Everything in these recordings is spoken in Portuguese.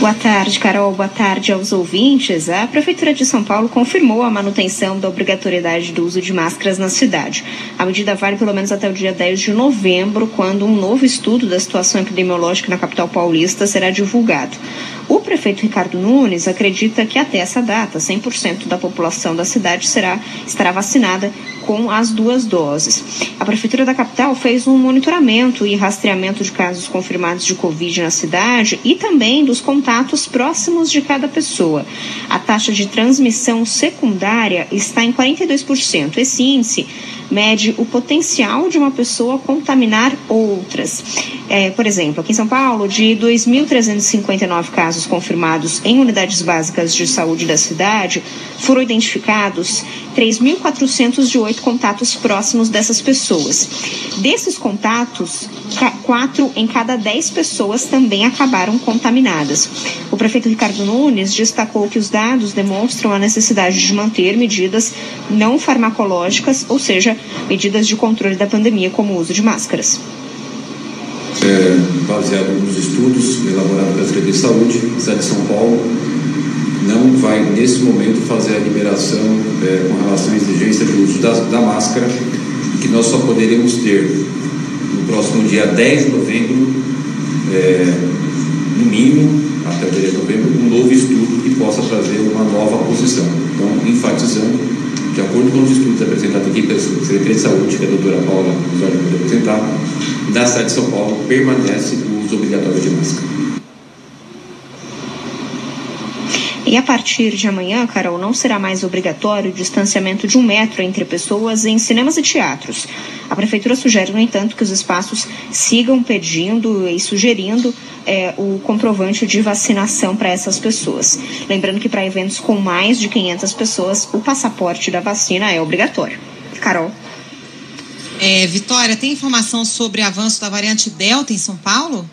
Boa tarde, Carol. Boa tarde aos ouvintes. A Prefeitura de São Paulo confirmou a manutenção da obrigatoriedade do uso de máscaras na cidade. A medida vale pelo menos até o dia 10 de novembro, quando um novo estudo da situação epidemiológica na capital paulista será divulgado. O prefeito Ricardo Nunes acredita que até essa data, 100% da população da cidade será, estará vacinada com as duas doses. A Prefeitura da capital fez um monitoramento e rastreamento de casos confirmados de Covid na cidade e também dos contatos próximos de cada pessoa. A taxa de transmissão secundária está em 42%. Esse índice mede o potencial de uma pessoa contaminar outras. É, por exemplo, aqui em São Paulo, de 2.359 casos confirmados em unidades básicas de saúde da cidade, foram identificados 3.408 contatos próximos dessas pessoas. Desses contatos, quatro em cada dez pessoas também acabaram contaminadas. O prefeito Ricardo Nunes destacou que os dados demonstram a necessidade de manter medidas não farmacológicas, ou seja, medidas de controle da pandemia, como o uso de máscaras. É, baseado nos estudos elaborados pela Secretaria de Saúde, a cidade de São Paulo não vai, nesse momento, fazer a liberação é, com relação à exigência do uso da, da máscara, que nós só poderemos ter no próximo dia 10 de novembro, é, no mínimo, até o dia de novembro, um novo estudo que possa trazer uma nova posição. Então, enfatizando, de acordo com os estudos apresentados aqui pela Secretaria de Saúde, que a doutora Paula nos vai apresentar, na cidade de São Paulo permanece o uso obrigatório de máscara. E a partir de amanhã, Carol, não será mais obrigatório o distanciamento de um metro entre pessoas em cinemas e teatros. A Prefeitura sugere, no entanto, que os espaços sigam pedindo e sugerindo é, o comprovante de vacinação para essas pessoas. Lembrando que para eventos com mais de 500 pessoas, o passaporte da vacina é obrigatório. Carol. É, Vitória, tem informação sobre avanço da variante Delta em São Paulo?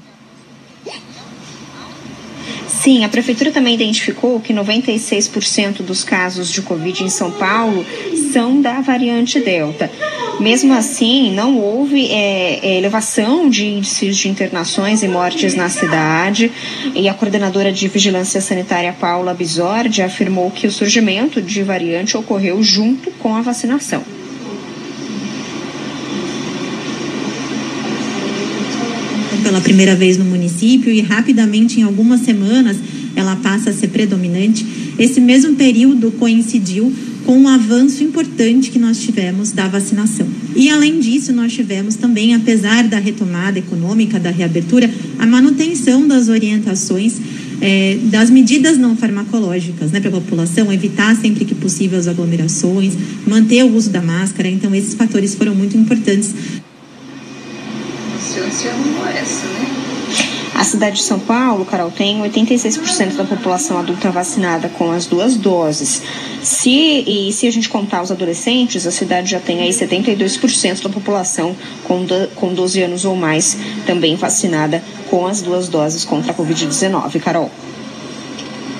Sim, a prefeitura também identificou que 96% dos casos de Covid em São Paulo são da variante Delta. Mesmo assim, não houve é, é, elevação de índices de internações e mortes na cidade. E a coordenadora de Vigilância Sanitária, Paula Bisordi, afirmou que o surgimento de variante ocorreu junto com a vacinação. Pela primeira vez no município e rapidamente, em algumas semanas, ela passa a ser predominante. Esse mesmo período coincidiu com um avanço importante que nós tivemos da vacinação. E além disso, nós tivemos também, apesar da retomada econômica, da reabertura, a manutenção das orientações é, das medidas não farmacológicas né, para a população, evitar sempre que possível as aglomerações, manter o uso da máscara. Então, esses fatores foram muito importantes essa, né? A cidade de São Paulo, Carol, tem 86% da população adulta vacinada com as duas doses. Se, e se a gente contar os adolescentes, a cidade já tem aí 72% da população com, do, com 12 anos ou mais também vacinada com as duas doses contra a Covid-19. Carol.